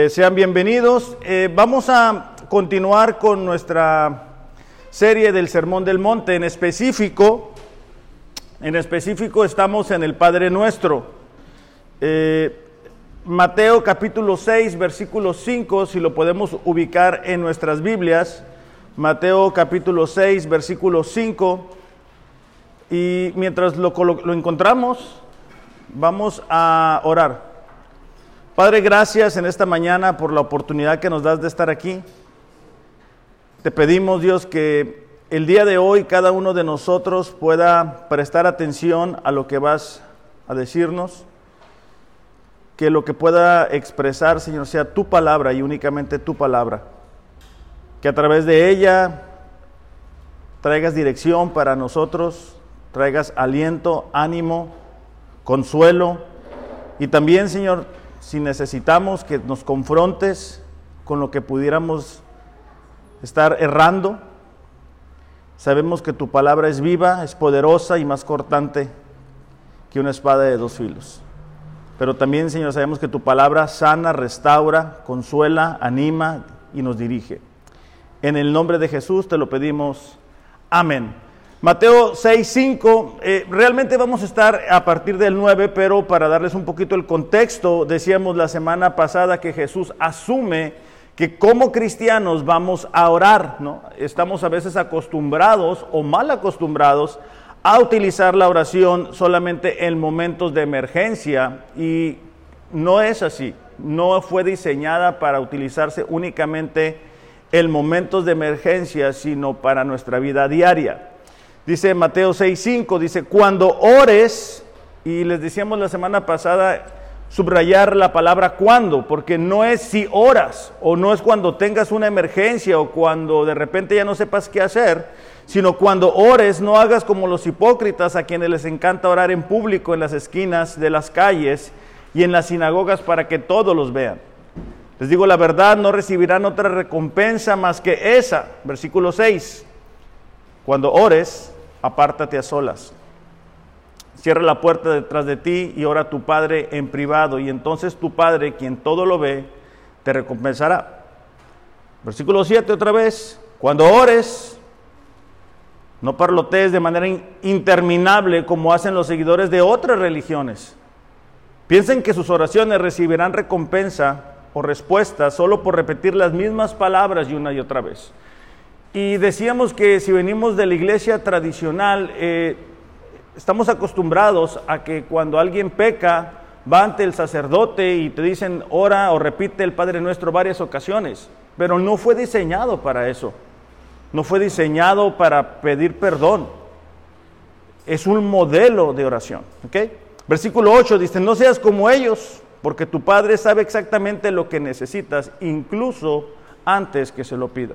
Eh, sean bienvenidos. Eh, vamos a continuar con nuestra serie del Sermón del Monte. En específico, en específico estamos en el Padre Nuestro. Eh, Mateo capítulo 6, versículo 5, si lo podemos ubicar en nuestras Biblias. Mateo capítulo 6, versículo 5. Y mientras lo, lo encontramos, vamos a orar. Padre, gracias en esta mañana por la oportunidad que nos das de estar aquí. Te pedimos, Dios, que el día de hoy cada uno de nosotros pueda prestar atención a lo que vas a decirnos, que lo que pueda expresar, Señor, sea tu palabra y únicamente tu palabra. Que a través de ella traigas dirección para nosotros, traigas aliento, ánimo, consuelo y también, Señor, si necesitamos que nos confrontes con lo que pudiéramos estar errando. Sabemos que tu palabra es viva, es poderosa y más cortante que una espada de dos filos. Pero también, Señor, sabemos que tu palabra sana, restaura, consuela, anima y nos dirige. En el nombre de Jesús te lo pedimos. Amén. Mateo 6, 5, eh, realmente vamos a estar a partir del 9, pero para darles un poquito el contexto, decíamos la semana pasada que Jesús asume que como cristianos vamos a orar, ¿no? Estamos a veces acostumbrados o mal acostumbrados a utilizar la oración solamente en momentos de emergencia y no es así, no fue diseñada para utilizarse únicamente en momentos de emergencia, sino para nuestra vida diaria. Dice Mateo 6:5, dice, cuando ores, y les decíamos la semana pasada, subrayar la palabra cuando, porque no es si oras, o no es cuando tengas una emergencia, o cuando de repente ya no sepas qué hacer, sino cuando ores, no hagas como los hipócritas a quienes les encanta orar en público en las esquinas de las calles y en las sinagogas para que todos los vean. Les digo la verdad, no recibirán otra recompensa más que esa. Versículo 6. Cuando ores, apártate a solas. Cierra la puerta detrás de ti y ora a tu Padre en privado, y entonces tu Padre, quien todo lo ve, te recompensará. Versículo 7 otra vez, cuando ores, no parlotees de manera interminable como hacen los seguidores de otras religiones. Piensen que sus oraciones recibirán recompensa o respuesta solo por repetir las mismas palabras y una y otra vez. Y decíamos que si venimos de la iglesia tradicional, eh, estamos acostumbrados a que cuando alguien peca, va ante el sacerdote y te dicen ora o repite el Padre Nuestro varias ocasiones, pero no fue diseñado para eso, no fue diseñado para pedir perdón, es un modelo de oración. Versículo 8 dice, no seas como ellos, porque tu Padre sabe exactamente lo que necesitas, incluso antes que se lo pida.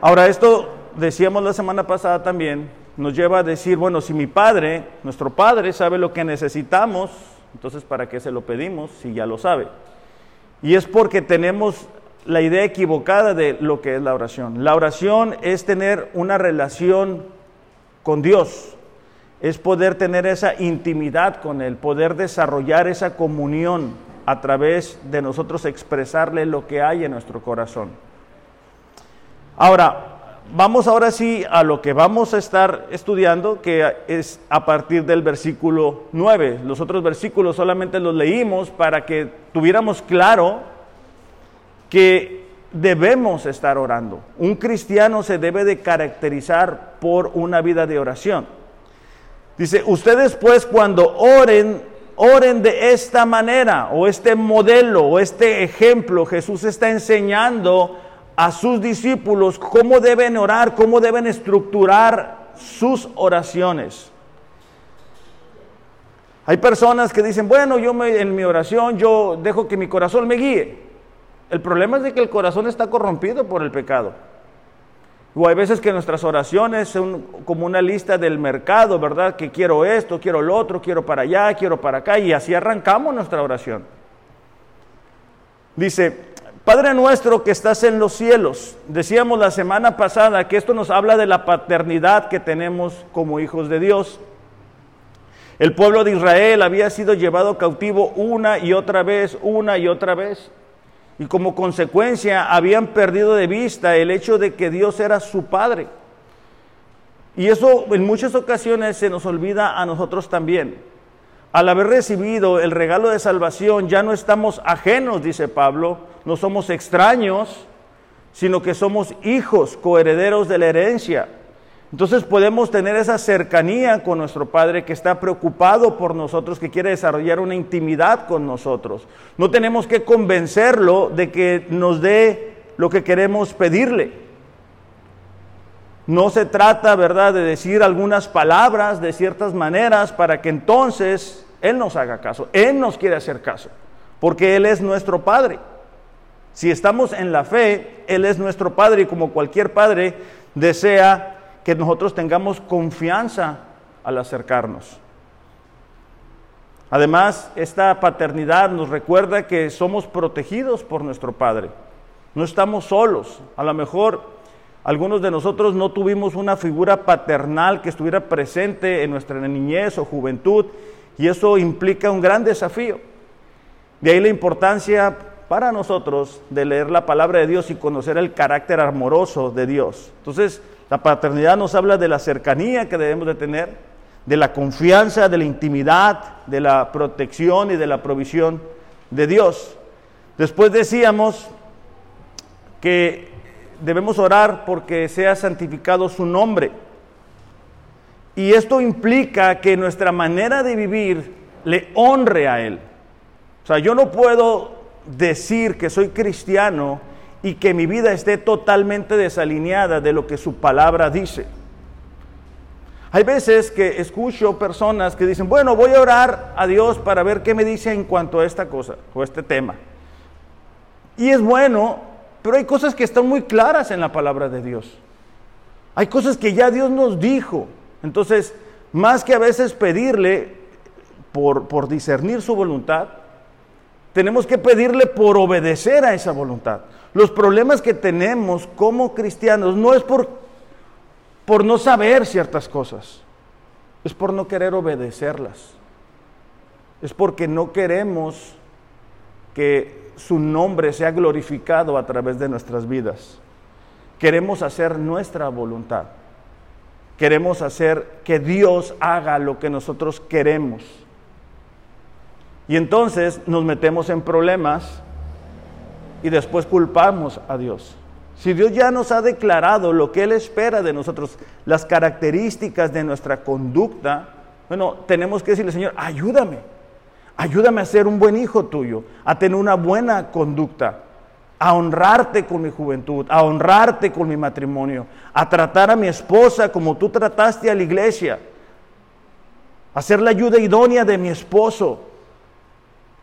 Ahora, esto decíamos la semana pasada también, nos lleva a decir, bueno, si mi padre, nuestro padre, sabe lo que necesitamos, entonces ¿para qué se lo pedimos si ya lo sabe? Y es porque tenemos la idea equivocada de lo que es la oración. La oración es tener una relación con Dios, es poder tener esa intimidad con Él, poder desarrollar esa comunión a través de nosotros expresarle lo que hay en nuestro corazón. Ahora, vamos ahora sí a lo que vamos a estar estudiando, que es a partir del versículo 9. Los otros versículos solamente los leímos para que tuviéramos claro que debemos estar orando. Un cristiano se debe de caracterizar por una vida de oración. Dice, ustedes pues cuando oren, oren de esta manera, o este modelo, o este ejemplo. Jesús está enseñando a sus discípulos cómo deben orar, cómo deben estructurar sus oraciones. Hay personas que dicen, bueno, yo en mi oración yo dejo que mi corazón me guíe. El problema es de que el corazón está corrompido por el pecado. O hay veces que nuestras oraciones son como una lista del mercado, ¿verdad? Que quiero esto, quiero lo otro, quiero para allá, quiero para acá, y así arrancamos nuestra oración. Dice, Padre nuestro que estás en los cielos, decíamos la semana pasada que esto nos habla de la paternidad que tenemos como hijos de Dios. El pueblo de Israel había sido llevado cautivo una y otra vez, una y otra vez. Y como consecuencia habían perdido de vista el hecho de que Dios era su Padre. Y eso en muchas ocasiones se nos olvida a nosotros también. Al haber recibido el regalo de salvación ya no estamos ajenos, dice Pablo, no somos extraños, sino que somos hijos, coherederos de la herencia. Entonces podemos tener esa cercanía con nuestro Padre que está preocupado por nosotros, que quiere desarrollar una intimidad con nosotros. No tenemos que convencerlo de que nos dé lo que queremos pedirle. No se trata, ¿verdad?, de decir algunas palabras de ciertas maneras para que entonces Él nos haga caso. Él nos quiere hacer caso, porque Él es nuestro Padre. Si estamos en la fe, Él es nuestro Padre y como cualquier Padre desea que nosotros tengamos confianza al acercarnos. Además, esta paternidad nos recuerda que somos protegidos por nuestro Padre. No estamos solos. A lo mejor algunos de nosotros no tuvimos una figura paternal que estuviera presente en nuestra niñez o juventud y eso implica un gran desafío. De ahí la importancia para nosotros de leer la palabra de Dios y conocer el carácter amoroso de Dios. Entonces, la paternidad nos habla de la cercanía que debemos de tener, de la confianza, de la intimidad, de la protección y de la provisión de Dios. Después decíamos que debemos orar porque sea santificado su nombre. Y esto implica que nuestra manera de vivir le honre a Él. O sea, yo no puedo decir que soy cristiano y que mi vida esté totalmente desalineada de lo que su palabra dice. Hay veces que escucho personas que dicen, bueno, voy a orar a Dios para ver qué me dice en cuanto a esta cosa o este tema. Y es bueno, pero hay cosas que están muy claras en la palabra de Dios. Hay cosas que ya Dios nos dijo. Entonces, más que a veces pedirle por, por discernir su voluntad, tenemos que pedirle por obedecer a esa voluntad. Los problemas que tenemos como cristianos no es por, por no saber ciertas cosas, es por no querer obedecerlas. Es porque no queremos que su nombre sea glorificado a través de nuestras vidas. Queremos hacer nuestra voluntad. Queremos hacer que Dios haga lo que nosotros queremos. Y entonces nos metemos en problemas y después culpamos a Dios. Si Dios ya nos ha declarado lo que Él espera de nosotros, las características de nuestra conducta, bueno, tenemos que decirle, Señor, ayúdame, ayúdame a ser un buen hijo tuyo, a tener una buena conducta, a honrarte con mi juventud, a honrarte con mi matrimonio, a tratar a mi esposa como tú trataste a la iglesia, a ser la ayuda idónea de mi esposo,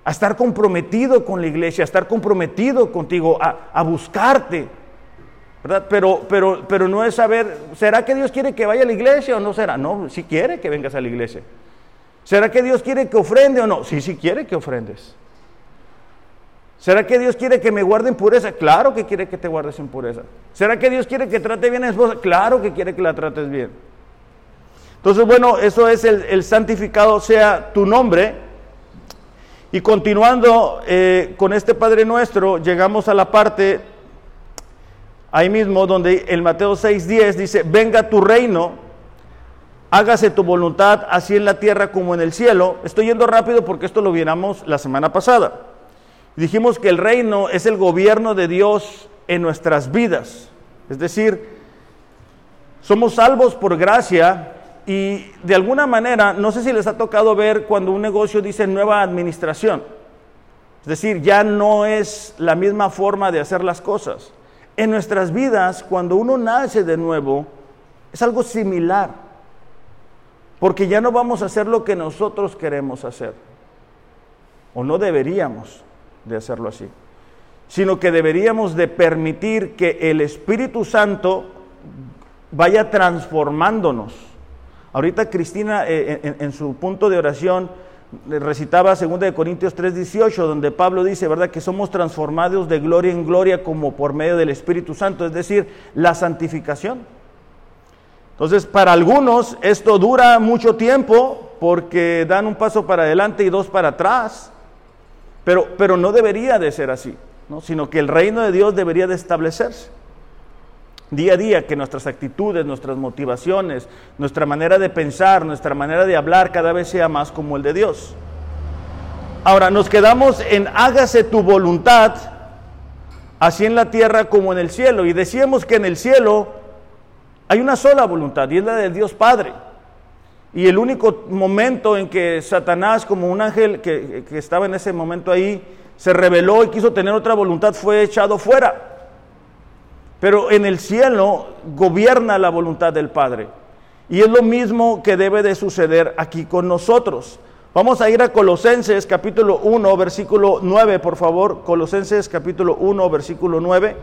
a estar comprometido con la iglesia, a estar comprometido contigo, a, buscarte. ¿verdad? Pero, pero, pero no es saber, ¿será que Dios quiere que vaya a la iglesia o no será? No, si quiere que vengas a la iglesia. ¿Será que Dios quiere que ofrende o no? Sí, sí quiere que ofrendes. ¿Será que Dios quiere que me guarde en pureza? Claro que quiere que te guardes en pureza. ¿Será que Dios quiere que trate bien a esposa? Claro que quiere que la trates bien. Entonces, bueno, eso es el, el santificado sea tu nombre. Y continuando eh, con este Padre Nuestro, llegamos a la parte ahí mismo donde el Mateo 6:10 dice, venga tu reino, hágase tu voluntad así en la tierra como en el cielo. Estoy yendo rápido porque esto lo viéramos la semana pasada. Dijimos que el reino es el gobierno de Dios en nuestras vidas. Es decir, somos salvos por gracia y de alguna manera, no sé si les ha tocado ver cuando un negocio dice nueva administración. Es decir, ya no es la misma forma de hacer las cosas. En nuestras vidas, cuando uno nace de nuevo, es algo similar. Porque ya no vamos a hacer lo que nosotros queremos hacer. O no deberíamos de hacerlo así. Sino que deberíamos de permitir que el Espíritu Santo vaya transformándonos Ahorita Cristina eh, en, su punto de oración recitaba 2 Corintios 3:18, donde Pablo dice, ¿verdad?, que somos transformados de gloria en gloria como por medio del Espíritu Santo, es decir, la santificación. Entonces, para algunos esto dura mucho tiempo, porque dan un paso para adelante y dos para atrás. Pero, pero no debería de ser así, ¿no? sino que el reino de Dios debería de establecerse. Día a día, que nuestras actitudes, nuestras motivaciones, nuestra manera de pensar, nuestra manera de hablar cada vez sea más como el de Dios. Ahora, nos quedamos en hágase tu voluntad, así en la tierra como en el cielo. Y decíamos que en el cielo hay una sola voluntad, y es la del Dios Padre. Y el único momento en que Satanás, como un ángel que, que estaba en ese momento ahí, se rebeló y quiso tener otra voluntad, fue echado fuera. Pero en el cielo gobierna la voluntad del Padre. Y es lo mismo que debe de suceder aquí con nosotros. Vamos a ir a Colosenses capítulo 1, versículo 9, por favor. Colosenses capítulo 1, versículo 9.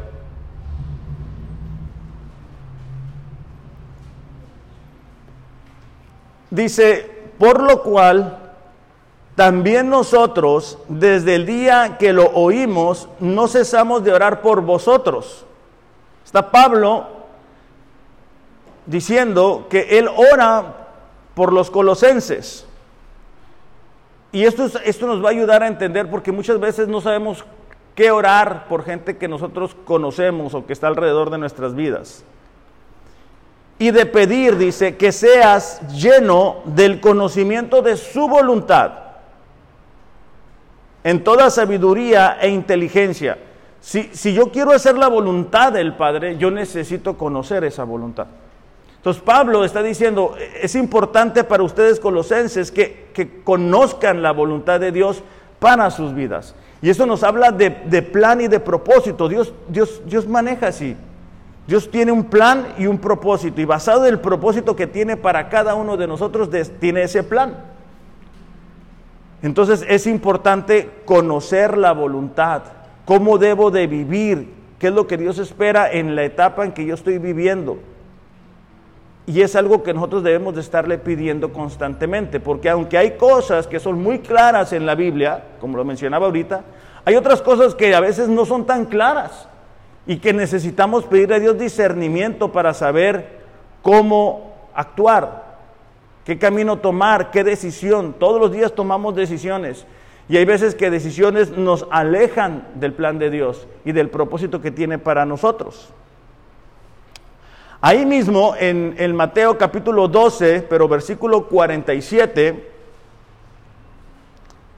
Dice, por lo cual también nosotros, desde el día que lo oímos, no cesamos de orar por vosotros Está Pablo diciendo que él ora por los colosenses. Y esto, esto nos va a ayudar a entender porque muchas veces no sabemos qué orar por gente que nosotros conocemos o que está alrededor de nuestras vidas. Y de pedir, dice, que seas lleno del conocimiento de su voluntad en toda sabiduría e inteligencia si, yo quiero hacer la voluntad del Padre, yo necesito conocer esa voluntad. Entonces Pablo está diciendo, es importante para ustedes colosenses que, que conozcan la voluntad de Dios para sus vidas. Y eso nos habla de, plan y de propósito. Dios, Dios, Dios maneja así. Dios tiene un plan y un propósito. Y basado en el propósito que tiene para cada uno de nosotros, tiene ese plan. Entonces es importante conocer la voluntad cómo debo de vivir, qué es lo que Dios espera en la etapa en que yo estoy viviendo. Y es algo que nosotros debemos de estarle pidiendo constantemente, porque aunque hay cosas que son muy claras en la Biblia, como lo mencionaba ahorita, hay otras cosas que a veces no son tan claras y que necesitamos pedir a Dios discernimiento para saber cómo actuar, qué camino tomar, qué decisión. Todos los días tomamos decisiones y hay veces que decisiones nos alejan del plan de Dios y del propósito que tiene para nosotros. Ahí mismo en el Mateo capítulo 12, pero versículo 47,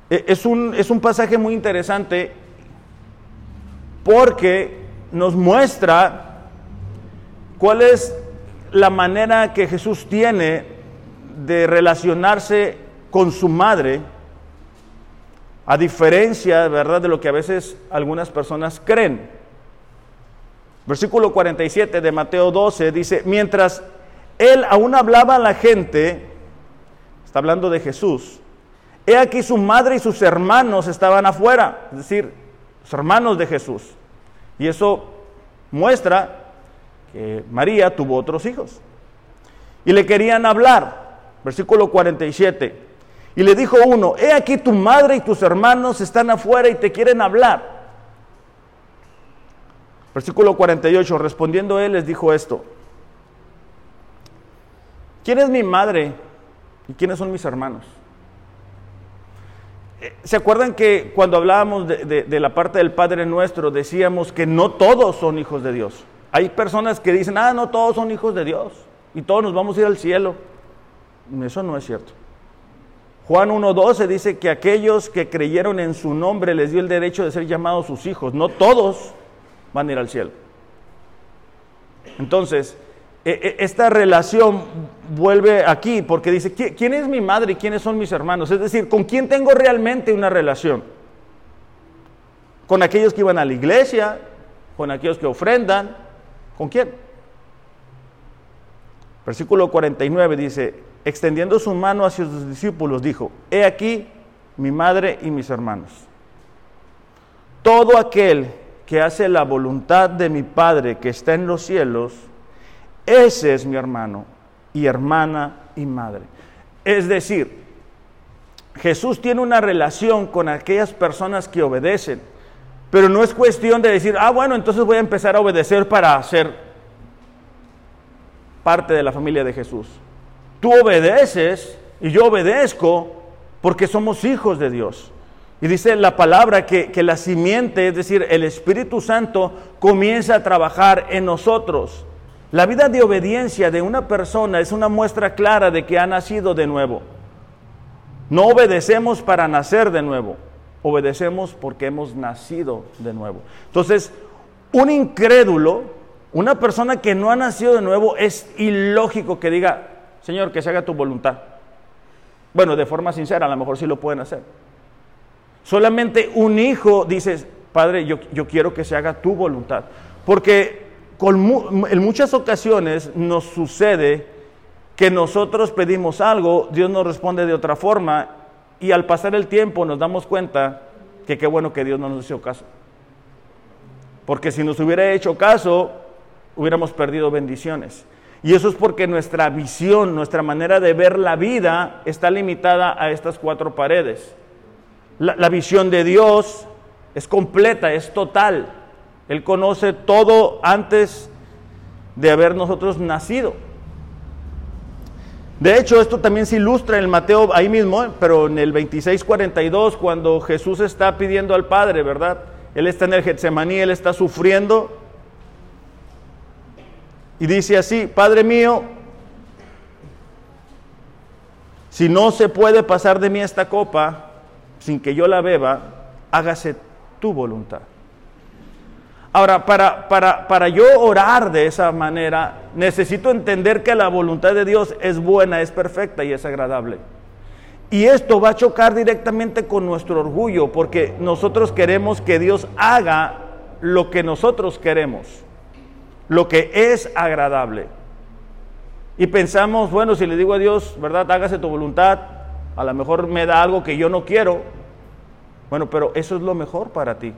e, es un, es un pasaje muy interesante porque nos muestra cuál es la manera que Jesús tiene de relacionarse con su madre a diferencia, ¿verdad?, de lo que a veces algunas personas creen. Versículo 47 de Mateo 12 dice, mientras él aún hablaba a la gente, está hablando de Jesús, he aquí su madre y sus hermanos estaban afuera, es decir, los hermanos de Jesús. Y eso muestra que María tuvo otros hijos. Y le querían hablar. Versículo 47. Y le dijo uno, he aquí tu madre y tus hermanos están afuera y te quieren hablar. Versículo 48, respondiendo él les dijo esto, ¿quién es mi madre y quiénes son mis hermanos? Eh, ¿Se acuerdan que cuando hablábamos de, la parte del Padre Nuestro decíamos que no todos son hijos de Dios? Hay personas que dicen, ah, no todos son hijos de Dios y todos nos vamos a ir al cielo. Eso no es cierto. Juan 1.12 dice que aquellos que creyeron en su nombre les dio el derecho de ser llamados sus hijos. No todos van a ir al cielo. Entonces, esta relación vuelve aquí porque dice, ¿quién es mi madre y quiénes son mis hermanos? Es decir, ¿con quién tengo realmente una relación? ¿Con aquellos que iban a la iglesia? ¿Con aquellos que ofrendan? ¿Con quién? Versículo 49 dice, extendiendo su mano hacia sus discípulos, dijo, he aquí mi madre y mis hermanos. Todo aquel que hace la voluntad de mi Padre que está en los cielos, ese es mi hermano y hermana y madre. Es decir, Jesús tiene una relación con aquellas personas que obedecen, pero no es cuestión de decir, ah, bueno, entonces voy a empezar a obedecer para ser parte de la familia de Jesús. Tú obedeces y yo obedezco porque somos hijos de Dios. Y dice la palabra que, que, la simiente, es decir, el Espíritu Santo, comienza a trabajar en nosotros. La vida de obediencia de una persona es una muestra clara de que ha nacido de nuevo. No obedecemos para nacer de nuevo, obedecemos porque hemos nacido de nuevo. Entonces, un incrédulo, una persona que no ha nacido de nuevo, es ilógico que diga, Señor, que se haga tu voluntad. Bueno, de forma sincera, a lo mejor sí lo pueden hacer. Solamente un hijo dice, Padre, yo, yo quiero que se haga tu voluntad. Porque en muchas ocasiones nos sucede que nosotros pedimos algo, Dios nos responde de otra forma y al pasar el tiempo nos damos cuenta que qué bueno que Dios no nos hizo caso. Porque si nos hubiera hecho caso, hubiéramos perdido bendiciones. Y eso es porque nuestra visión, nuestra manera de ver la vida está limitada a estas cuatro paredes. La, la visión de Dios es completa, es total. Él conoce todo antes de haber nosotros nacido. De hecho, esto también se ilustra en Mateo ahí mismo, pero en el 26:42, cuando Jesús está pidiendo al Padre, ¿verdad? Él está en el Getsemaní, él está sufriendo. Y dice así, Padre mío, si no se puede pasar de mí esta copa sin que yo la beba, hágase tu voluntad. Ahora, para, para, para, yo orar de esa manera, necesito entender que la voluntad de Dios es buena, es perfecta y es agradable. Y esto va a chocar directamente con nuestro orgullo, porque nosotros queremos que Dios haga lo que nosotros queremos, lo que es agradable. Y pensamos, bueno, si le digo a Dios, ¿verdad? Hágase tu voluntad, a lo mejor me da algo que yo no quiero. Bueno, pero eso es lo mejor para ti.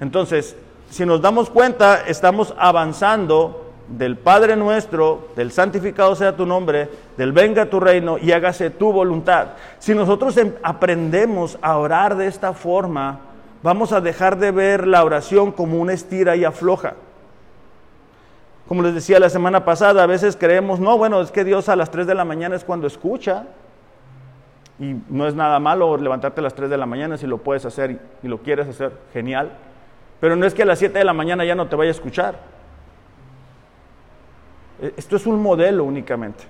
Entonces, si nos damos cuenta, estamos avanzando del Padre nuestro, del santificado sea tu nombre, del venga tu reino y hágase tu voluntad. Si nosotros em, aprendemos a orar de esta forma, vamos a dejar de ver la oración como una estira y afloja. Como les decía la semana pasada, a veces creemos, no, bueno, es que Dios a las 3 de la mañana es cuando escucha. Y no es nada malo levantarte a las 3 de la mañana si lo puedes hacer y lo quieres hacer, genial. Pero no es que a las 7 de la mañana ya no te vaya a escuchar. E, esto es un modelo únicamente.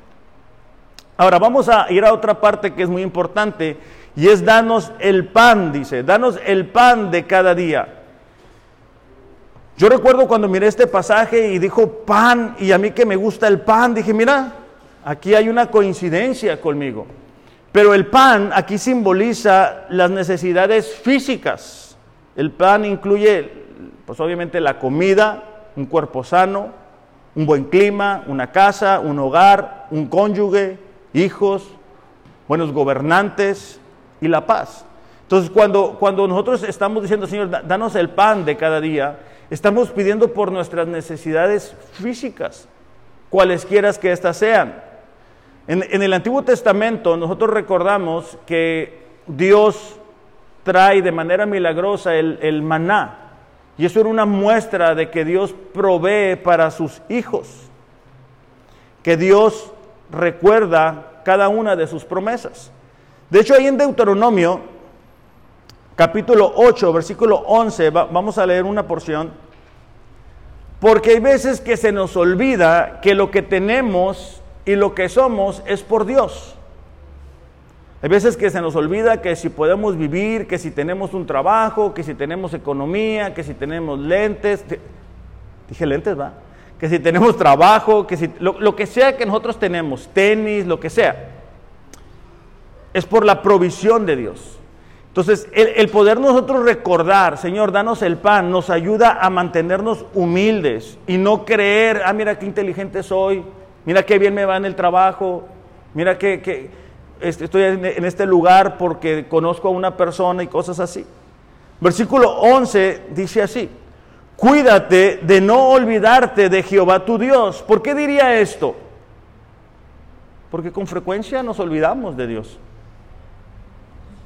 Ahora vamos a ir a otra parte que es muy importante y es danos el pan, dice, danos el pan de cada día. Yo recuerdo cuando miré este pasaje y dijo pan y a mí que me gusta el pan, dije, mira, aquí hay una coincidencia conmigo. Pero el pan aquí simboliza las necesidades físicas el pan incluye, pues obviamente la comida, un cuerpo sano, un buen clima, una casa, un hogar, un cónyuge, hijos, buenos gobernantes y la paz. Entonces, cuando, cuando nosotros estamos diciendo, Señor, danos el pan de cada día, estamos pidiendo por nuestras necesidades físicas, cualesquiera que éstas sean. En el Antiguo Testamento nosotros recordamos que Dios trae de manera milagrosa el, maná. Y eso era una muestra de que Dios provee para sus hijos, que Dios recuerda cada una de sus promesas. De hecho, ahí en Deuteronomio, capítulo 8, versículo 11, vamos a leer una porción, porque hay veces que se nos olvida que lo que tenemos y lo que somos es por Dios. Hay veces que se nos olvida que si podemos vivir, que si tenemos un trabajo, que si tenemos economía, que si tenemos lentes, dije lentes, va, que si tenemos trabajo, que si lo, que sea que nosotros tenemos, tenis, lo que sea, es por la provisión de Dios. Entonces, el, poder nosotros recordar, Señor, danos el pan, nos ayuda a mantenernos humildes y no creer, ah, mira qué inteligente soy, mira qué bien me va en el trabajo, mira qué estoy en este lugar porque conozco a una persona y cosas así. Versículo 11 dice así, cuídate de no olvidarte de Jehová tu Dios. ¿Por qué diría esto? Porque con frecuencia nos olvidamos de Dios.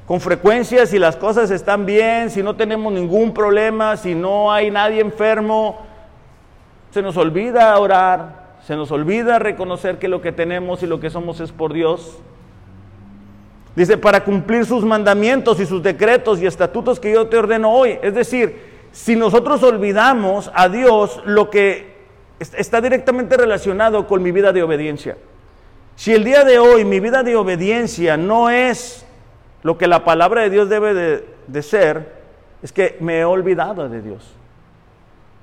Con frecuencia, si las cosas están bien, si no tenemos ningún problema, si no hay nadie enfermo, se nos olvida orar, Se nos olvida reconocer que lo que tenemos y lo que somos es por Dios. Dice, para cumplir sus mandamientos y sus decretos y estatutos que yo te ordeno hoy. Es decir, si nosotros olvidamos a Dios, lo que está directamente relacionado con mi vida de obediencia. Si el día de hoy mi vida de obediencia no es lo que la palabra de Dios debe de, ser, es que me he olvidado de Dios.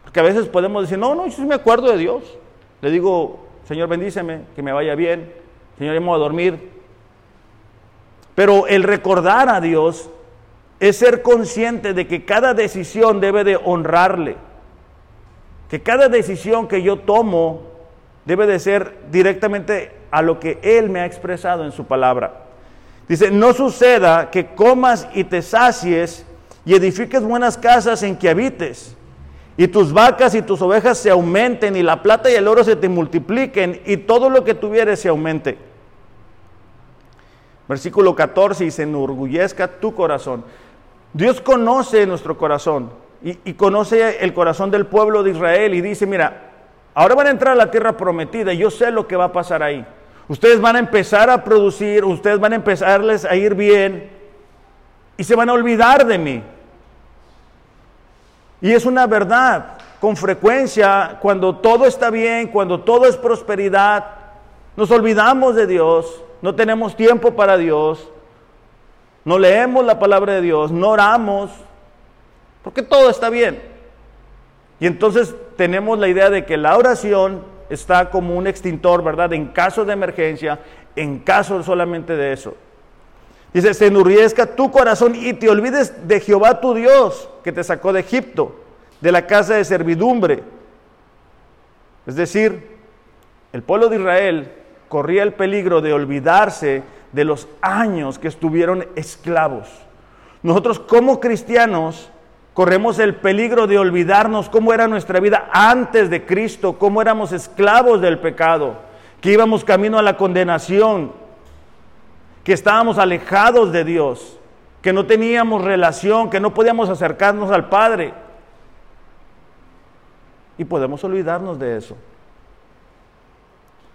Porque a veces podemos decir, no, no, yo sí me acuerdo de Dios. Le digo, Señor, bendíceme, que me vaya bien. Señor, vamos a dormir. Pero el recordar a Dios es ser consciente de que cada decisión debe de honrarle. Que cada decisión que yo tomo debe de ser directamente a lo que Él me ha expresado en su palabra. Dice, no suceda que comas y te sacies y edifiques buenas casas en que habites, y tus vacas y tus ovejas se aumenten, y la plata y el oro se te multipliquen, y todo lo que tuvieres se aumente. Versículo 14, y se enorgullezca tu corazón. Dios conoce nuestro corazón y, y conoce el corazón del pueblo de Israel y dice, mira, ahora van a entrar a la tierra prometida, yo sé lo que va a pasar ahí. Ustedes van a empezar a producir, ustedes van a empezarles a ir bien y se van a olvidar de mí. Y es una verdad. Con frecuencia, cuando todo está bien, cuando todo es prosperidad, nos olvidamos de Dios, no tenemos tiempo para Dios, no leemos la palabra de Dios, no oramos, porque todo está bien. Y entonces tenemos la idea de que la oración está como un extintor, ¿verdad? En caso de emergencia, en caso solamente de eso. Dice, se enurriezca tu corazón y te olvides de Jehová tu Dios, que te sacó de Egipto, de la casa de servidumbre. Es decir, el pueblo de Israel corría el peligro de olvidarse de los años que estuvieron esclavos. Nosotros como cristianos corremos el peligro de olvidarnos cómo era nuestra vida antes de Cristo, cómo éramos esclavos del pecado, que íbamos camino a la condenación, que estábamos alejados de Dios, que no teníamos relación, que no podíamos acercarnos al Padre. Y podemos olvidarnos de eso.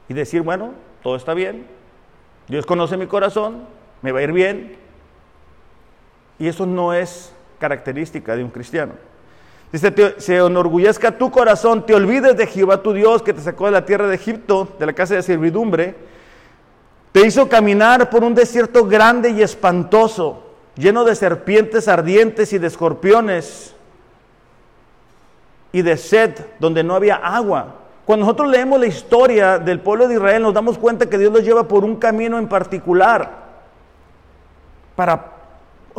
Y decir, bueno, todo está bien, Dios conoce mi corazón, me va a ir bien. Y eso no es característica de un cristiano. Dice, se enorgullezca tu corazón, te olvides de Jehová tu Dios que te sacó de la tierra de Egipto, de la casa de servidumbre, te hizo caminar por un desierto grande y espantoso, lleno de serpientes ardientes y de escorpiones y de sed, donde no había agua. Cuando nosotros leemos la historia del pueblo de Israel, nos damos cuenta que Dios los lleva por un camino en particular para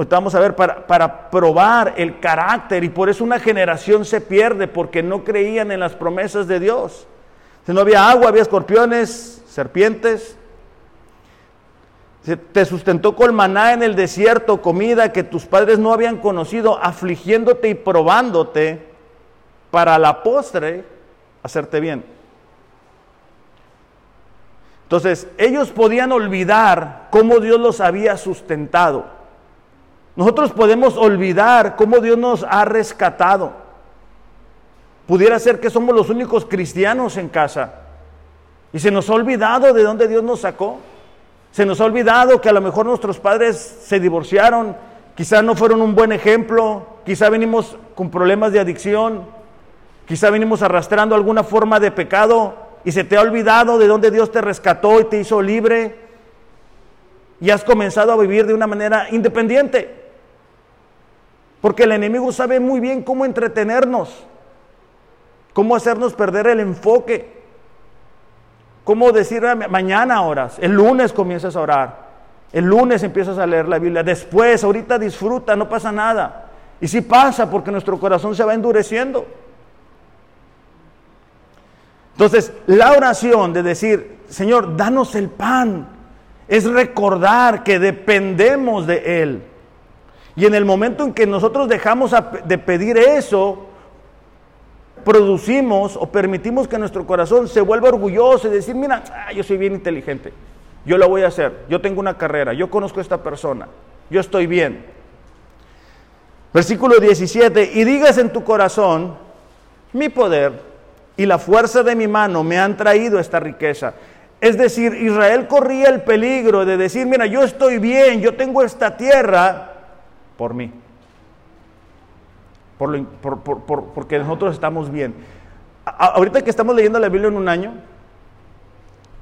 vamos a ver, para, para, probar el carácter y por eso una generación se pierde porque no creían en las promesas de Dios. Si no había agua, había escorpiones, serpientes. Te sustentó con maná en el desierto, comida que tus padres no habían conocido, afligiéndote y probándote para la postre hacerte bien. Entonces, ellos podían olvidar cómo Dios los había sustentado. Nosotros podemos olvidar cómo Dios nos ha rescatado. Pudiera ser que somos los únicos cristianos en casa. Y se nos ha olvidado de dónde Dios nos sacó. Se nos ha olvidado que a lo mejor nuestros padres se divorciaron, quizá no fueron un buen ejemplo, quizá venimos con problemas de adicción, quizá venimos arrastrando alguna forma de pecado y se te ha olvidado de dónde Dios te rescató y te hizo libre y has comenzado a vivir de una manera independiente. Porque el enemigo sabe muy bien cómo entretenernos, cómo hacernos perder el enfoque, cómo decir ah, mañana oras, el lunes comienzas a orar, el lunes empiezas a leer la Biblia, después, ahorita disfruta, no pasa nada. Y sí pasa porque nuestro corazón se va endureciendo. Entonces, la oración de decir, Señor, danos el pan, es recordar que dependemos de Él. Y en el momento en que nosotros dejamos de pedir eso, producimos o permitimos que nuestro corazón se vuelva orgulloso y decir, mira, ah, yo soy bien inteligente, yo lo voy a hacer, yo tengo una carrera, yo conozco a esta persona, yo estoy bien. Versículo 17, y digas en tu corazón, mi poder y la fuerza de mi mano me han traído esta riqueza. Es decir, Israel corría el peligro de decir, mira, yo estoy bien, yo tengo esta tierra por mí. porque nosotros estamos bien. ahorita que estamos leyendo la Biblia en un año,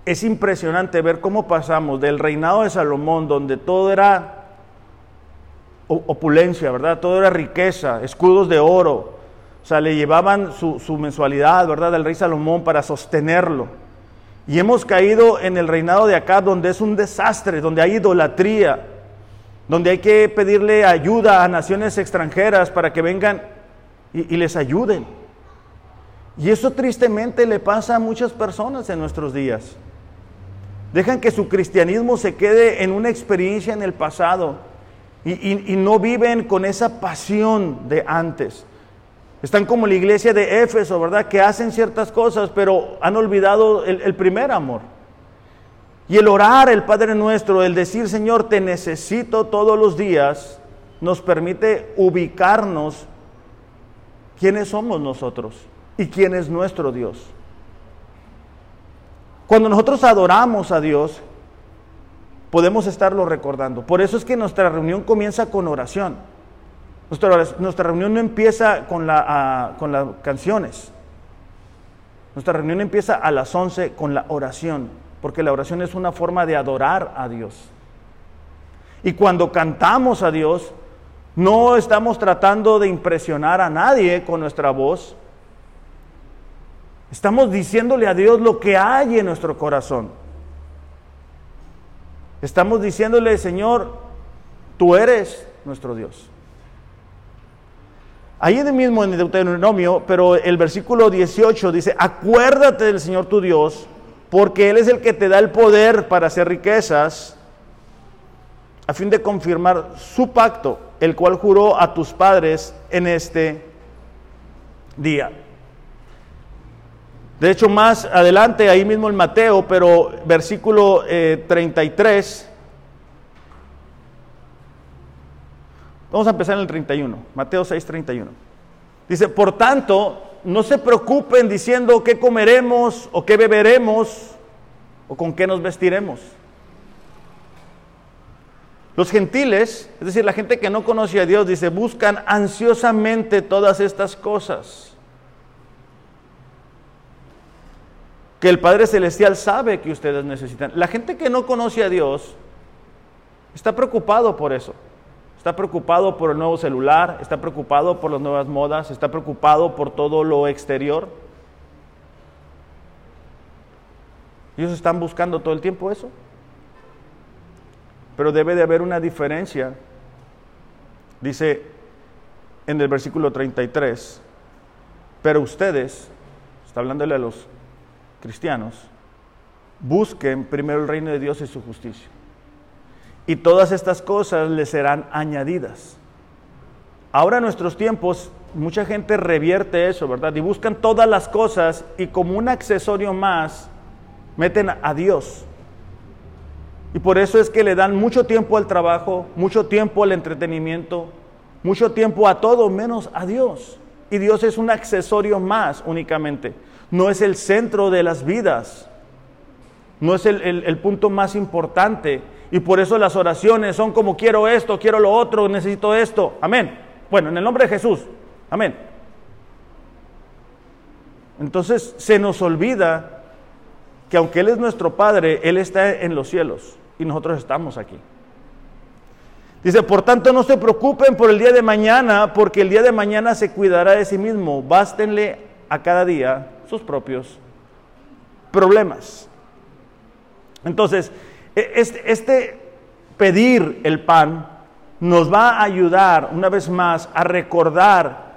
es impresionante ver cómo pasamos del reinado de Salomón, donde todo era opulencia, ¿verdad? Todo era riqueza, escudos de oro. O sea, le llevaban su, su mensualidad, ¿verdad? Del rey Salomón para sostenerlo. Y hemos caído en el reinado de acá, donde es un desastre, donde hay idolatría, donde hay que pedirle ayuda a naciones extranjeras para que vengan y, y les ayuden. Y eso tristemente le pasa a muchas personas en nuestros días. Dejan que su cristianismo se quede en una experiencia en el pasado y, no viven con esa pasión de antes. Están como la iglesia de Éfeso, ¿verdad? Que hacen ciertas cosas, pero han olvidado el, el primer amor. Y el orar, el Padre nuestro, el decir, Señor, te necesito todos los días, nos permite ubicarnos quiénes somos nosotros y quién es nuestro Dios. Cuando nosotros adoramos a Dios, podemos estarlo recordando. Por eso es que nuestra reunión comienza con oración. Nuestra, reunión no empieza ah, con las canciones. Nuestra reunión empieza a las 11 con la oración, porque la oración es una forma de adorar a Dios. Y cuando cantamos a Dios, no estamos tratando de impresionar a nadie con nuestra voz, Estamos diciéndole a Dios lo que hay en nuestro corazón. Estamos diciéndole, Señor, tú eres nuestro Dios. Ahí mismo en el Deuteronomio, pero el versículo 18 dice, acuérdate del Señor tu Dios, porque Él es el que te da el poder para hacer riquezas, a fin de confirmar su pacto, el cual juró a tus padres en este día. De hecho, más adelante, ahí mismo en Mateo, pero versículo 33. Vamos a empezar en el 31, Mateo 6, 31. Dice, por tanto, no se preocupen diciendo qué comeremos o qué beberemos o con qué nos vestiremos. Los gentiles, es decir, la gente que no conoce a Dios, dice, buscan ansiosamente todas estas cosas. que el Padre Celestial sabe que ustedes necesitan. La gente que no conoce a Dios está preocupado por eso. Está preocupado por el nuevo celular, está preocupado por las nuevas modas, está preocupado por todo lo exterior. Ellos están buscando todo el tiempo eso. Pero debe de haber una diferencia. Dice en el versículo 33, pero ustedes, está hablándole a los cristianos, busquen primero el reino de Dios y su justicia. Y todas estas cosas les serán añadidas. Ahora en nuestros tiempos, mucha gente revierte eso, ¿verdad? Y buscan todas las cosas y como un accesorio más, meten a Dios. Y por eso es que le dan mucho tiempo al trabajo, mucho tiempo al entretenimiento, mucho tiempo a todo menos a Dios. Y Dios es un accesorio más únicamente no es el centro de las vidas, no es el, punto más importante. Y por eso las oraciones son como quiero esto, quiero lo otro, necesito esto. Amén. Bueno, en el nombre de Jesús. Amén. Entonces se nos olvida que aunque Él es nuestro Padre, Él está en los cielos y nosotros estamos aquí. Dice, por tanto no se preocupen por el día de mañana, porque el día de mañana se cuidará de sí mismo. Bástenle a cada día sus propios problemas. Entonces, este, este, pedir el pan nos va a ayudar una vez más a recordar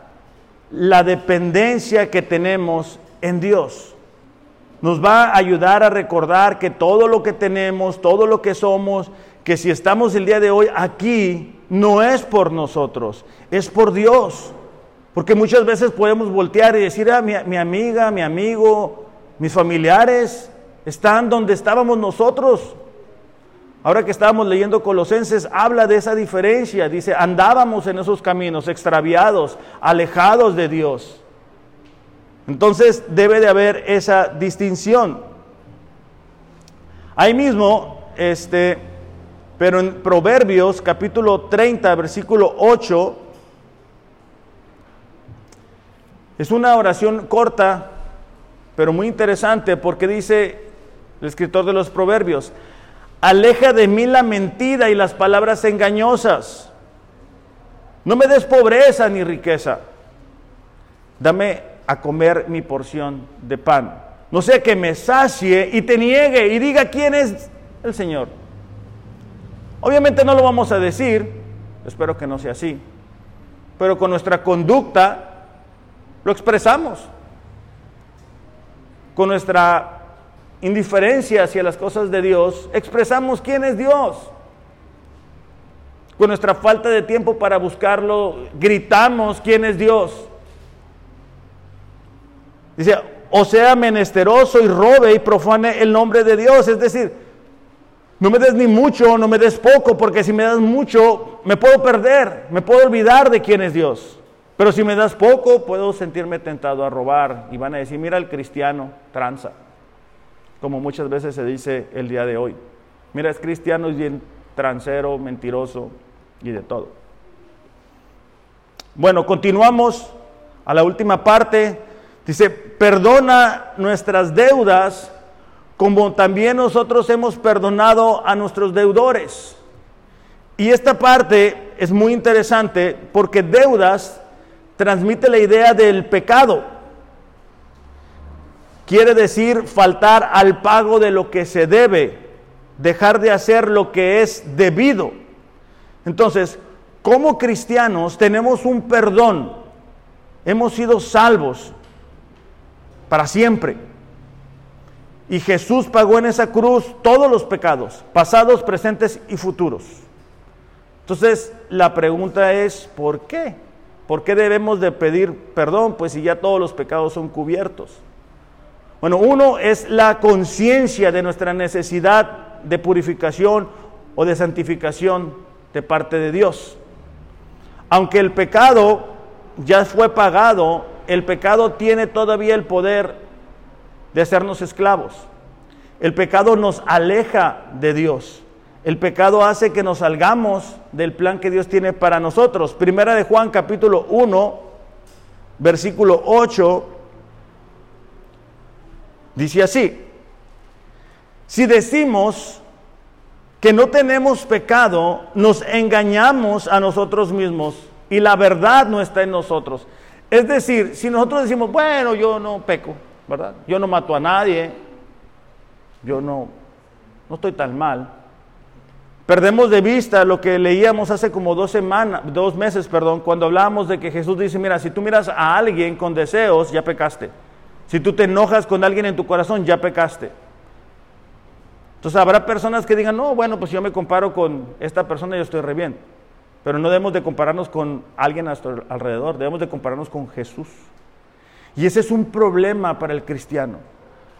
la dependencia que tenemos en Dios. Nos va a ayudar a recordar que todo lo que tenemos, todo lo que somos, que si estamos el día de hoy aquí, no es por nosotros, es por Dios. Porque muchas veces podemos voltear y decir, ah, mi, amiga, mi amigo, mis familiares están donde estábamos nosotros. Ahora que estábamos leyendo Colosenses, habla de esa diferencia. Dice, andábamos en esos caminos extraviados, alejados de Dios. Entonces debe de haber esa distinción. Ahí mismo, este, pero en Proverbios capítulo 30, versículo 8, es una oración corta, pero muy interesante porque dice el escritor de los Proverbios, aleja de mí la mentira y las palabras engañosas. No me des pobreza ni riqueza. Dame a comer mi porción de pan. No sea que me sacie y te niegue y diga quién es el Señor. Obviamente no lo vamos a decir, espero que no sea así, pero con nuestra conducta lo expresamos. Con nuestra indiferencia hacia las cosas de Dios, expresamos quién es Dios. Con nuestra falta de tiempo para buscarlo, gritamos quién es Dios. Dice, o sea menesteroso y robe y profane el nombre de Dios. Es decir, no me des ni mucho, no me des poco, porque si me das mucho, me puedo perder, me puedo olvidar de quién es Dios. Pero si me das poco, puedo sentirme tentado a robar. Y van a decir, mira el cristiano, tranza. Como muchas veces se dice el día de hoy. Mira, es cristiano, es bien transero, mentiroso y de todo. Bueno, continuamos a la última parte Dice, perdona nuestras deudas como también nosotros hemos perdonado a nuestros deudores. Y esta parte es muy interesante porque deudas transmite la idea del pecado. Quiere decir faltar al pago de lo que se debe, dejar de hacer lo que es debido. Entonces, como cristianos tenemos un perdón, hemos sido salvos, para siempre. Y Jesús pagó en esa cruz todos los pecados, pasados, presentes y futuros. Entonces, la pregunta es, ¿por qué? ¿Por qué debemos de pedir perdón? Pues si ya todos los pecados son cubiertos. Bueno, uno es la conciencia de nuestra necesidad de purificación o de santificación de parte de Dios. Aunque el pecado ya fue pagado el pecado tiene todavía el poder de hacernos esclavos. El pecado nos aleja de Dios. El pecado hace que nos salgamos del plan que Dios tiene para nosotros. Primera de Juan capítulo 1, versículo 8, dice así, si decimos que no tenemos pecado, nos engañamos a nosotros mismos y la verdad no está en nosotros. Es decir, si nosotros decimos, bueno, yo no peco, ¿verdad? Yo no mato a nadie, yo no, no estoy tan mal. Perdemos de vista lo que leíamos hace como dos semanas, dos meses, perdón, cuando hablábamos de que Jesús dice, mira, si tú miras a alguien con deseos, ya pecaste. Si tú te enojas con alguien en tu corazón, ya pecaste. Entonces habrá personas que digan, no, bueno, pues yo me comparo con esta persona y yo estoy re bien. Pero no debemos de compararnos con alguien a nuestro alrededor, debemos de compararnos con Jesús. Y ese es un problema para el cristiano.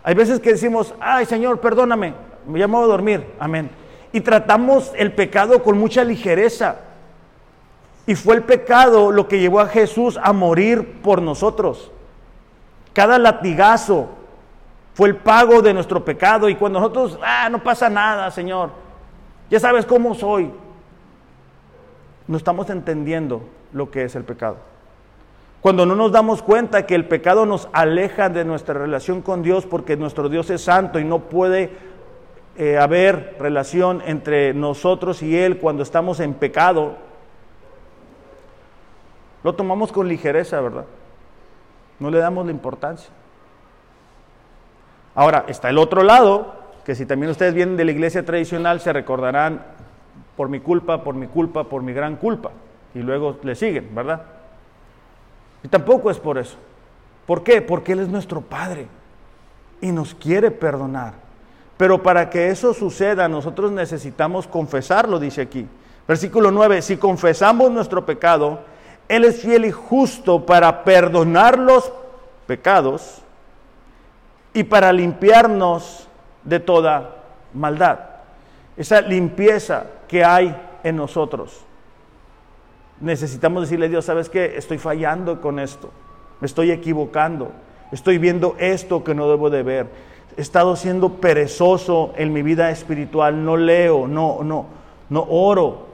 Hay veces que decimos, ay Señor, perdóname, me llamo a dormir, amén. Y tratamos el pecado con mucha ligereza. Y fue el pecado lo que llevó a Jesús a morir por nosotros. Cada latigazo fue el pago de nuestro pecado. Y cuando nosotros, ah, no pasa nada, Señor, ya sabes cómo soy, no estamos entendiendo lo que es el pecado. Cuando no nos damos cuenta que el pecado nos aleja de nuestra relación con Dios porque nuestro Dios es santo y no puede eh, haber relación entre nosotros y Él cuando estamos en pecado, lo tomamos con ligereza, ¿verdad? No le damos la importancia. Ahora, está el otro lado, que si también ustedes vienen de la iglesia tradicional, se recordarán por mi culpa, por mi culpa, por mi gran culpa. Y luego le siguen, ¿verdad? Y tampoco es por eso. ¿Por qué? Porque Él es nuestro Padre y nos quiere perdonar. Pero para que eso suceda, nosotros necesitamos confesarlo, dice aquí. Versículo 9, si confesamos nuestro pecado, Él es fiel y justo para perdonar los pecados y para limpiarnos de toda maldad. Esa limpieza que hay en nosotros. Necesitamos decirle a Dios, ¿sabes qué? Estoy fallando con esto, me estoy equivocando. Estoy viendo esto que no debo de ver. He estado siendo perezoso en mi vida espiritual. No leo, no, no, no oro.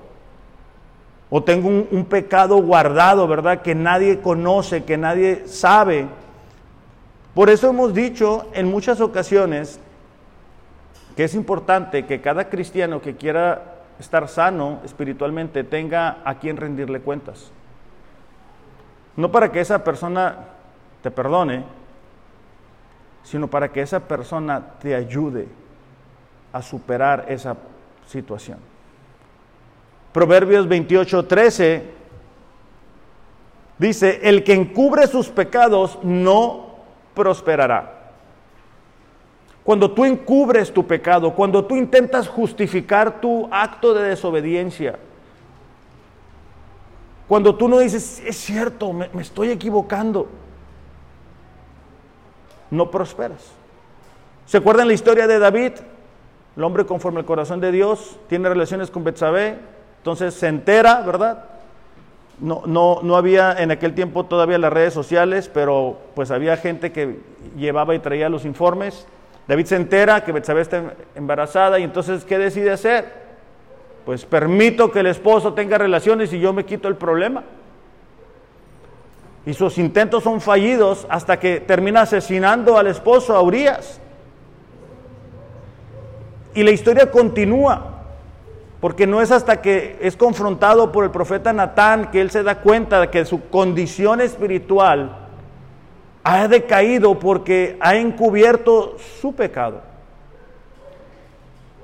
O tengo un, pecado guardado, ¿verdad? Que nadie conoce, que nadie sabe. Por eso hemos dicho en muchas ocasiones que es importante que cada cristiano que quiera estar sano espiritualmente tenga a quien rendirle cuentas. No para que esa persona te perdone, sino para que esa persona te ayude a superar esa situación. Proverbios 28, 13 dice, el que encubre sus pecados no prosperará. Cuando tú encubres tu pecado, cuando tú intentas justificar tu acto de desobediencia, cuando tú no dices, es cierto, me, me estoy equivocando, no prosperas. ¿Se acuerdan la historia de David? El hombre conforme al corazón de Dios tiene relaciones con Betsabé, entonces se entera, ¿verdad? No, no, no había en aquel tiempo todavía las redes sociales, pero pues había gente que llevaba y traía los informes. David se entera que Betsabé está embarazada y entonces ¿qué decide hacer? Pues permito que el esposo tenga relaciones y yo me quito el problema. Y sus intentos son fallidos hasta que termina asesinando al esposo, a Urias. Y la historia continúa, porque no es hasta que es confrontado por el profeta Natán que él se da cuenta de que su condición espiritual ha decaído porque ha encubierto su pecado.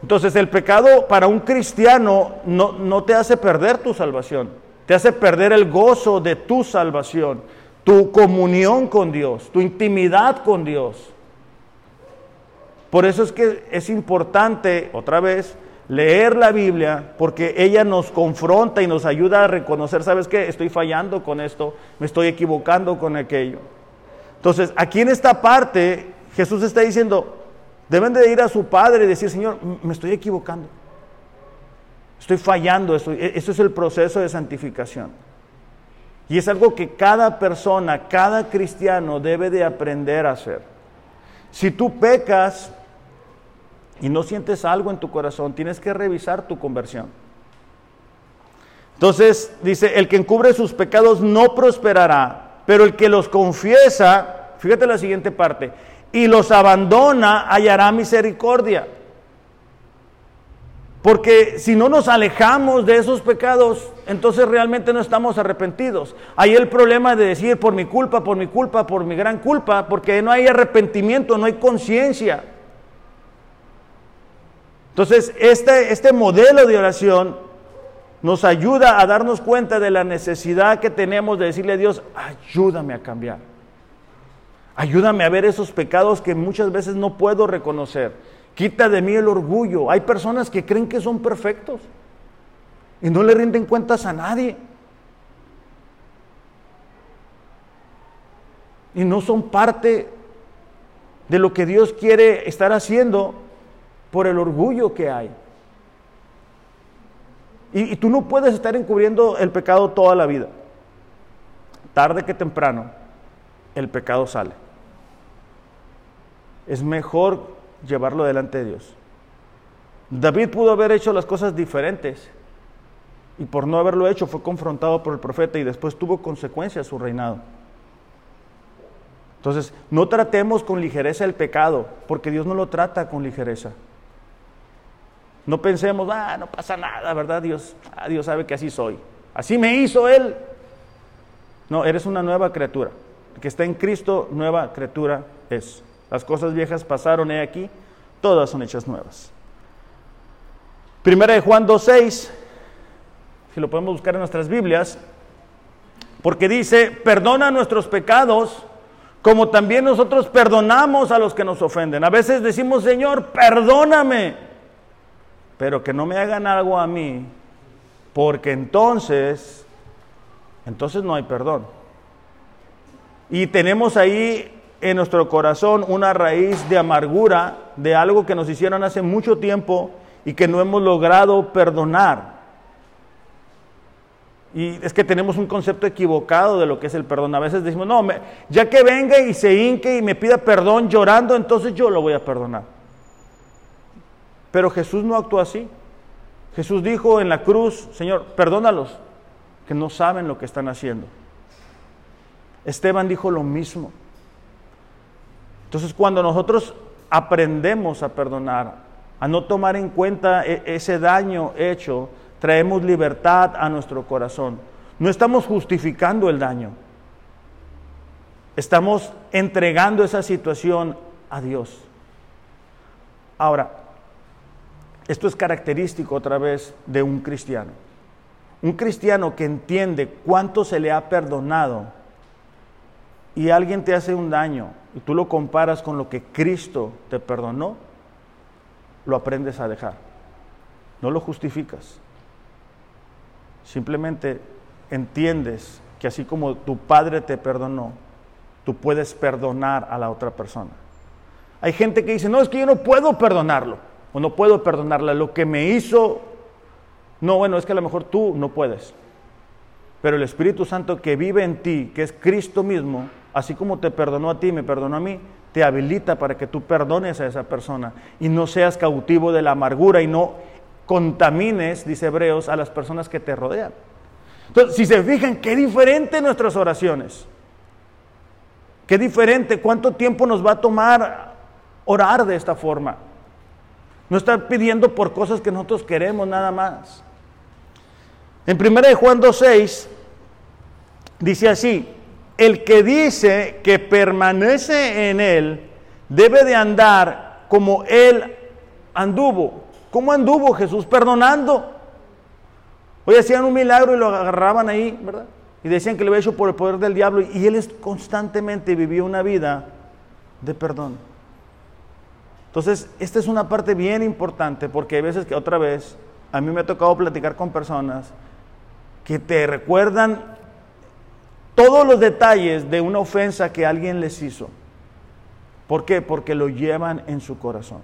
Entonces el pecado para un cristiano no, no te hace perder tu salvación te hace perder el gozo de tu salvación, tu comunión con Dios, tu intimidad con Dios. Por eso es que es importante, otra vez, leer la Biblia, porque ella nos confronta y nos ayuda a reconocer, ¿sabes qué? Estoy fallando con esto, me estoy equivocando con aquello. Entonces, aquí en esta parte, Jesús está diciendo, deben de ir a su Padre y decir, Señor, me estoy equivocando. Estoy fallando, e, eso es el proceso de santificación. Y es algo que cada persona, cada cristiano debe de aprender a hacer. Si tú pecas y no sientes algo en tu corazón, tienes que revisar tu conversión. Entonces dice, el que encubre sus pecados no prosperará, pero el que los confiesa, fíjate la siguiente parte, y los abandona hallará misericordia. Porque si no nos alejamos de esos pecados, entonces realmente no estamos arrepentidos. Hay el problema de decir por mi culpa, por mi culpa, por mi gran culpa, porque no hay arrepentimiento, no hay conciencia. Entonces, este, este modelo de oración nos ayuda a darnos cuenta de la necesidad que tenemos de decirle a Dios, ayúdame a cambiar. Ayúdame a ver esos pecados que muchas veces no puedo reconocer. Quita de mí el orgullo. Hay personas que creen que son perfectos y no le rinden cuentas a nadie. Y no son parte de lo que Dios quiere estar haciendo por el orgullo que hay. Y, tú no puedes estar encubriendo el pecado toda la vida. Tarde que temprano, el pecado sale. Es mejor llevarlo delante de Dios. David pudo haber hecho las cosas diferentes y por no haberlo hecho fue confrontado por el profeta y después tuvo consecuencias su reinado. Entonces, no tratemos con ligereza el pecado, porque Dios no lo trata con ligereza. No pensemos, ah, no pasa nada, ¿verdad? Dios, ah, Dios sabe que así soy. Así me hizo Él. No, eres una nueva criatura. El que está en Cristo, nueva criatura es. Las cosas viejas pasaron, he aquí, todas son hechas nuevas. Primera de Juan 2.6, si lo podemos buscar en nuestras Biblias, porque dice, perdona nuestros pecados, como también nosotros perdonamos a los que nos ofenden. A veces decimos, Señor, perdóname, pero que no me hagan algo a mí, porque entonces, entonces no hay perdón. Y tenemos ahí en nuestro corazón una raíz de amargura de algo que nos hicieron hace mucho tiempo y que no hemos logrado perdonar. Y es que tenemos un concepto equivocado de lo que es el perdón. A veces decimos, no, ya que venga y se hinque y me pida perdón llorando, entonces yo lo voy a perdonar. Pero Jesús no actuó así. Jesús dijo en la cruz, Señor, perdónalos, que no saben lo que están haciendo. Esteban dijo lo mismo. Entonces cuando nosotros aprendemos a perdonar, a no tomar en cuenta e, ese daño hecho, traemos libertad a nuestro corazón. No estamos justificando el daño. Estamos entregando esa situación a Dios. Ahora, esto es característico otra vez de un cristiano. Un cristiano que entiende cuánto se le ha perdonado y alguien te hace un daño y tú lo comparas con lo que Cristo te perdonó, lo aprendes a dejar. No lo justificas. Simplemente entiendes que así como tu padre te perdonó, tú puedes perdonar a la otra persona. Hay gente que dice, no, es que yo no puedo perdonarlo, o no puedo perdonarle lo que me hizo. No, bueno, es que a lo mejor tú no puedes. Pero el Espíritu Santo que vive en ti, que es Cristo mismo, así como te perdonó a ti, me perdonó a mí, te habilita para que tú perdones a esa persona y no seas cautivo de la amargura y no contamines, dice Hebreos, a las personas que te rodean. Entonces, si se fijan, qué diferente nuestras oraciones. Qué diferente, cuánto tiempo nos va a tomar orar de esta forma. No estar pidiendo por cosas que nosotros queremos nada más. En 1 Juan 2.6 dice así, el que dice que permanece en él debe de andar como él anduvo. ¿Cómo anduvo Jesús? Perdonando. Hoy hacían un milagro y lo agarraban ahí, ¿verdad? Y decían que lo había hecho por el poder del diablo. Y él constantemente vivió una vida de perdón. Entonces, esta es una parte bien importante porque hay veces que otra vez, a mí me ha tocado platicar con personas que te recuerdan todos los detalles de una ofensa que alguien les hizo. ¿Por qué? Porque lo llevan en su corazón.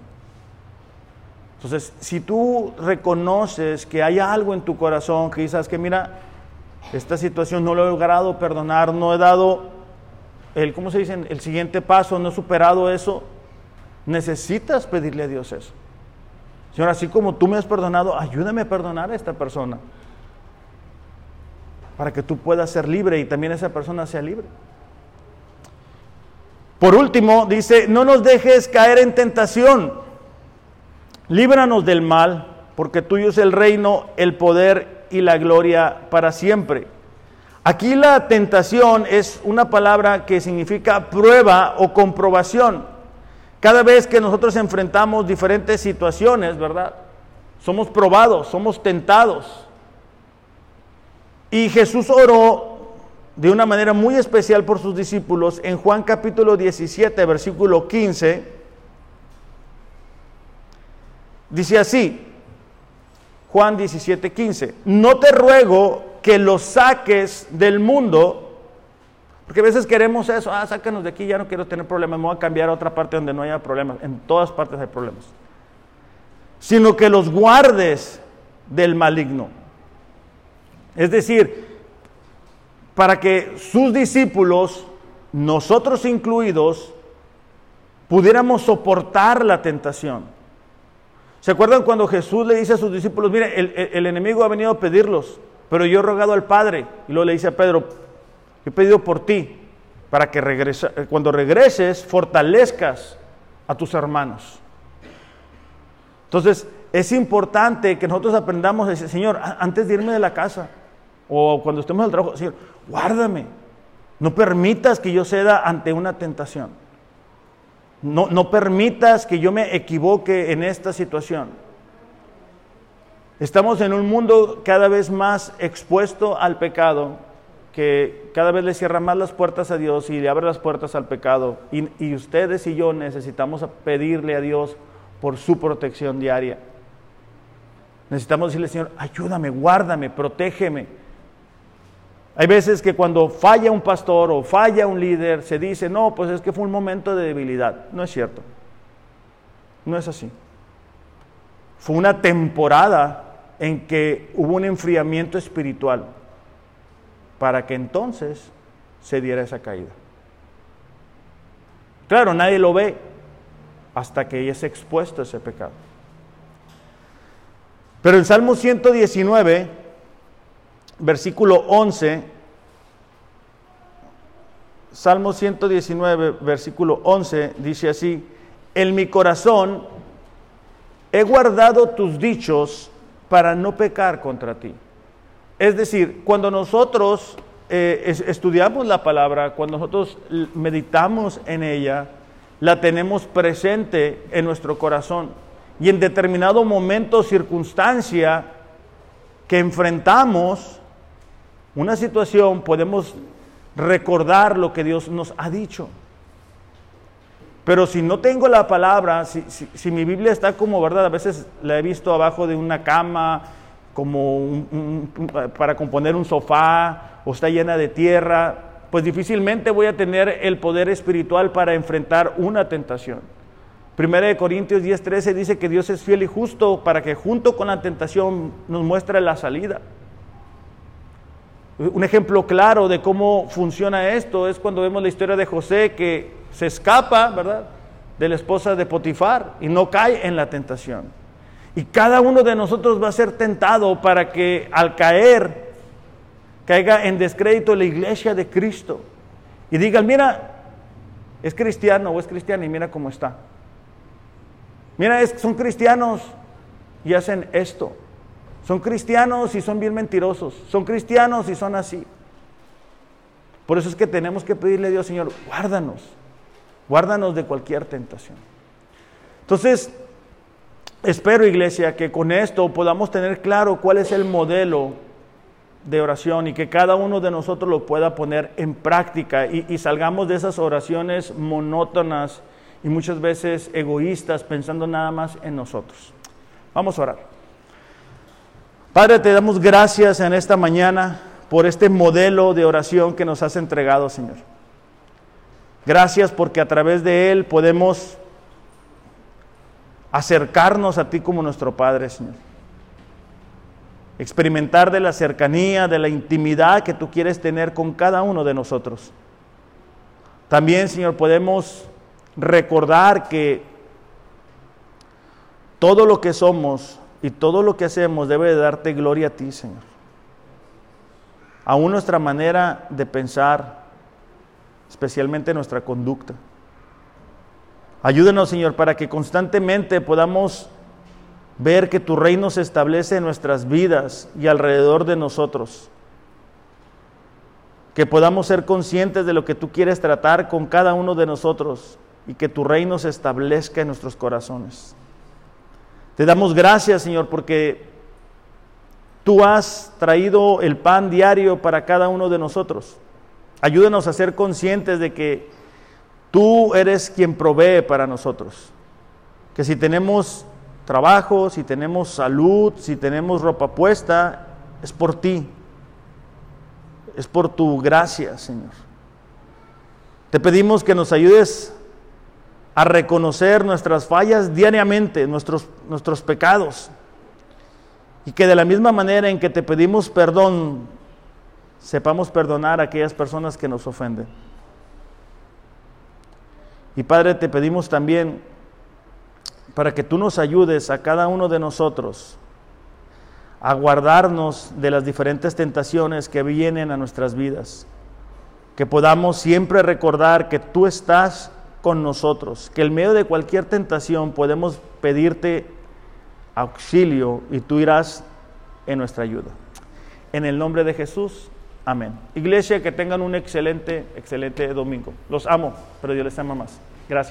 Entonces, si tú reconoces que hay algo en tu corazón que dices que mira, esta situación no lo he logrado perdonar, no he dado el, ¿cómo se dice? El siguiente paso, no he superado eso, necesitas pedirle a Dios eso. Señor, así como tú me has perdonado, ayúdame a perdonar a esta persona. Para que tú puedas ser libre y también esa persona sea libre. Por último, dice, no nos dejes caer en tentación líbranos del mal, porque tuyo es el reino, el poder y la gloria para siempre. Aquí la tentación es una palabra que significa prueba o comprobación. Cada vez que nosotros enfrentamos diferentes situaciones, ¿verdad? Somos probados, somos tentados. Y Jesús oró de una manera muy especial por sus discípulos en Juan capítulo 17, versículo 15 Dice así, Juan 17, 15, no te ruego que los saques del mundo, porque a veces queremos eso, ah, sácanos de aquí, ya no quiero tener problemas, me voy a cambiar a otra parte donde no haya problemas, en todas partes hay problemas, sino que los guardes del maligno. Es decir, para que sus discípulos, nosotros incluidos, pudiéramos soportar la tentación. ¿Se acuerdan cuando Jesús le dice a sus discípulos, mire, el, enemigo ha venido a pedirlos, pero yo he rogado al Padre? Y luego le dice a Pedro, he pedido por ti, para que regrese, cuando regreses fortalezcas a tus hermanos. Entonces, es importante que nosotros aprendamos decir, Señor, antes de irme de la casa, o cuando estemos al trabajo, Señor, guárdame, no permitas que yo ceda ante una tentación. No, permitas que yo me equivoque en esta situación. Estamos en un mundo cada vez más expuesto al pecado, que cada vez le cierra más las puertas a Dios y le abre las puertas al pecado. Y, ustedes y yo necesitamos pedirle a Dios por su protección diaria. Necesitamos decirle, Señor, ayúdame, guárdame, protégeme. Hay veces que cuando falla un pastor o falla un líder, se dice, no, pues es que fue un momento de debilidad. No es cierto. No es así. Fue una temporada en que hubo un enfriamiento espiritual. Para que entonces se diera esa caída. Claro, nadie lo ve hasta que es expuesto ese pecado. Pero el Salmo 119, versículo 11, Salmo 119, versículo 11, dice así, en mi corazón he guardado tus dichos para no pecar contra ti. Es decir, cuando nosotros eh, estudiamos la palabra, cuando nosotros meditamos en ella, la tenemos presente en nuestro corazón. Y en determinado momento, circunstancia que enfrentamos, una situación, podemos recordar lo que Dios nos ha dicho. Pero si no tengo la palabra, si, mi Biblia está como, ¿verdad? A veces la he visto abajo de una cama, como para componer un sofá, o está llena de tierra, pues difícilmente voy a tener el poder espiritual para enfrentar una tentación. Primera de Corintios 10:13 dice que Dios es fiel y justo para que junto con la tentación nos muestre la salida. Un ejemplo claro de cómo funciona esto es cuando vemos la historia de José que se escapa, ¿verdad?, de la esposa de Potifar y no cae en la tentación. Y cada uno de nosotros va a ser tentado para que al caer caiga en descrédito la iglesia de Cristo y digan, mira, es cristiano o es cristiana y mira cómo está. Mira, son cristianos y hacen esto. Son cristianos y son bien mentirosos. Son cristianos y son así. Por eso es que tenemos que pedirle a Dios, Señor, guárdanos. Guárdanos de cualquier tentación. Entonces, espero, iglesia, que con esto podamos tener claro cuál es el modelo de oración y que cada uno de nosotros lo pueda poner en práctica y, salgamos de esas oraciones monótonas y muchas veces egoístas, pensando nada más en nosotros. Vamos a orar. Padre, te damos gracias en esta mañana por este modelo de oración que nos has entregado, Señor. Gracias porque a través de él podemos acercarnos a ti como nuestro Padre, Señor. Experimentar de la cercanía, de la intimidad que tú quieres tener con cada uno de nosotros. También, Señor, podemos recordar que todo lo que somos y todo lo que hacemos debe de darte gloria a ti, Señor. Aún nuestra manera de pensar, especialmente nuestra conducta. Ayúdenos, Señor, para que constantemente podamos ver que tu reino se establece en nuestras vidas y alrededor de nosotros. Que podamos ser conscientes de lo que tú quieres tratar con cada uno de nosotros y que tu reino se establezca en nuestros corazones. Te damos gracias, Señor, porque tú has traído el pan diario para cada uno de nosotros. Ayúdanos a ser conscientes de que tú eres quien provee para nosotros. Que si tenemos trabajo, si tenemos salud, si tenemos ropa puesta, es por ti. Es por tu gracia, Señor. Te pedimos que nos ayudes a reconocer nuestras fallas diariamente, nuestros, nuestros pecados. Y que de la misma manera en que te pedimos perdón, sepamos perdonar a aquellas personas que nos ofenden. Y Padre, te pedimos también para que tú nos ayudes a cada uno de nosotros a guardarnos de las diferentes tentaciones que vienen a nuestras vidas. Que podamos siempre recordar que tú estás con nosotros, que en medio de cualquier tentación podemos pedirte auxilio y tú irás en nuestra ayuda. En el nombre de Jesús, amén. Iglesia, que tengan un excelente, excelente domingo. Los amo, pero Dios les ama más. Gracias.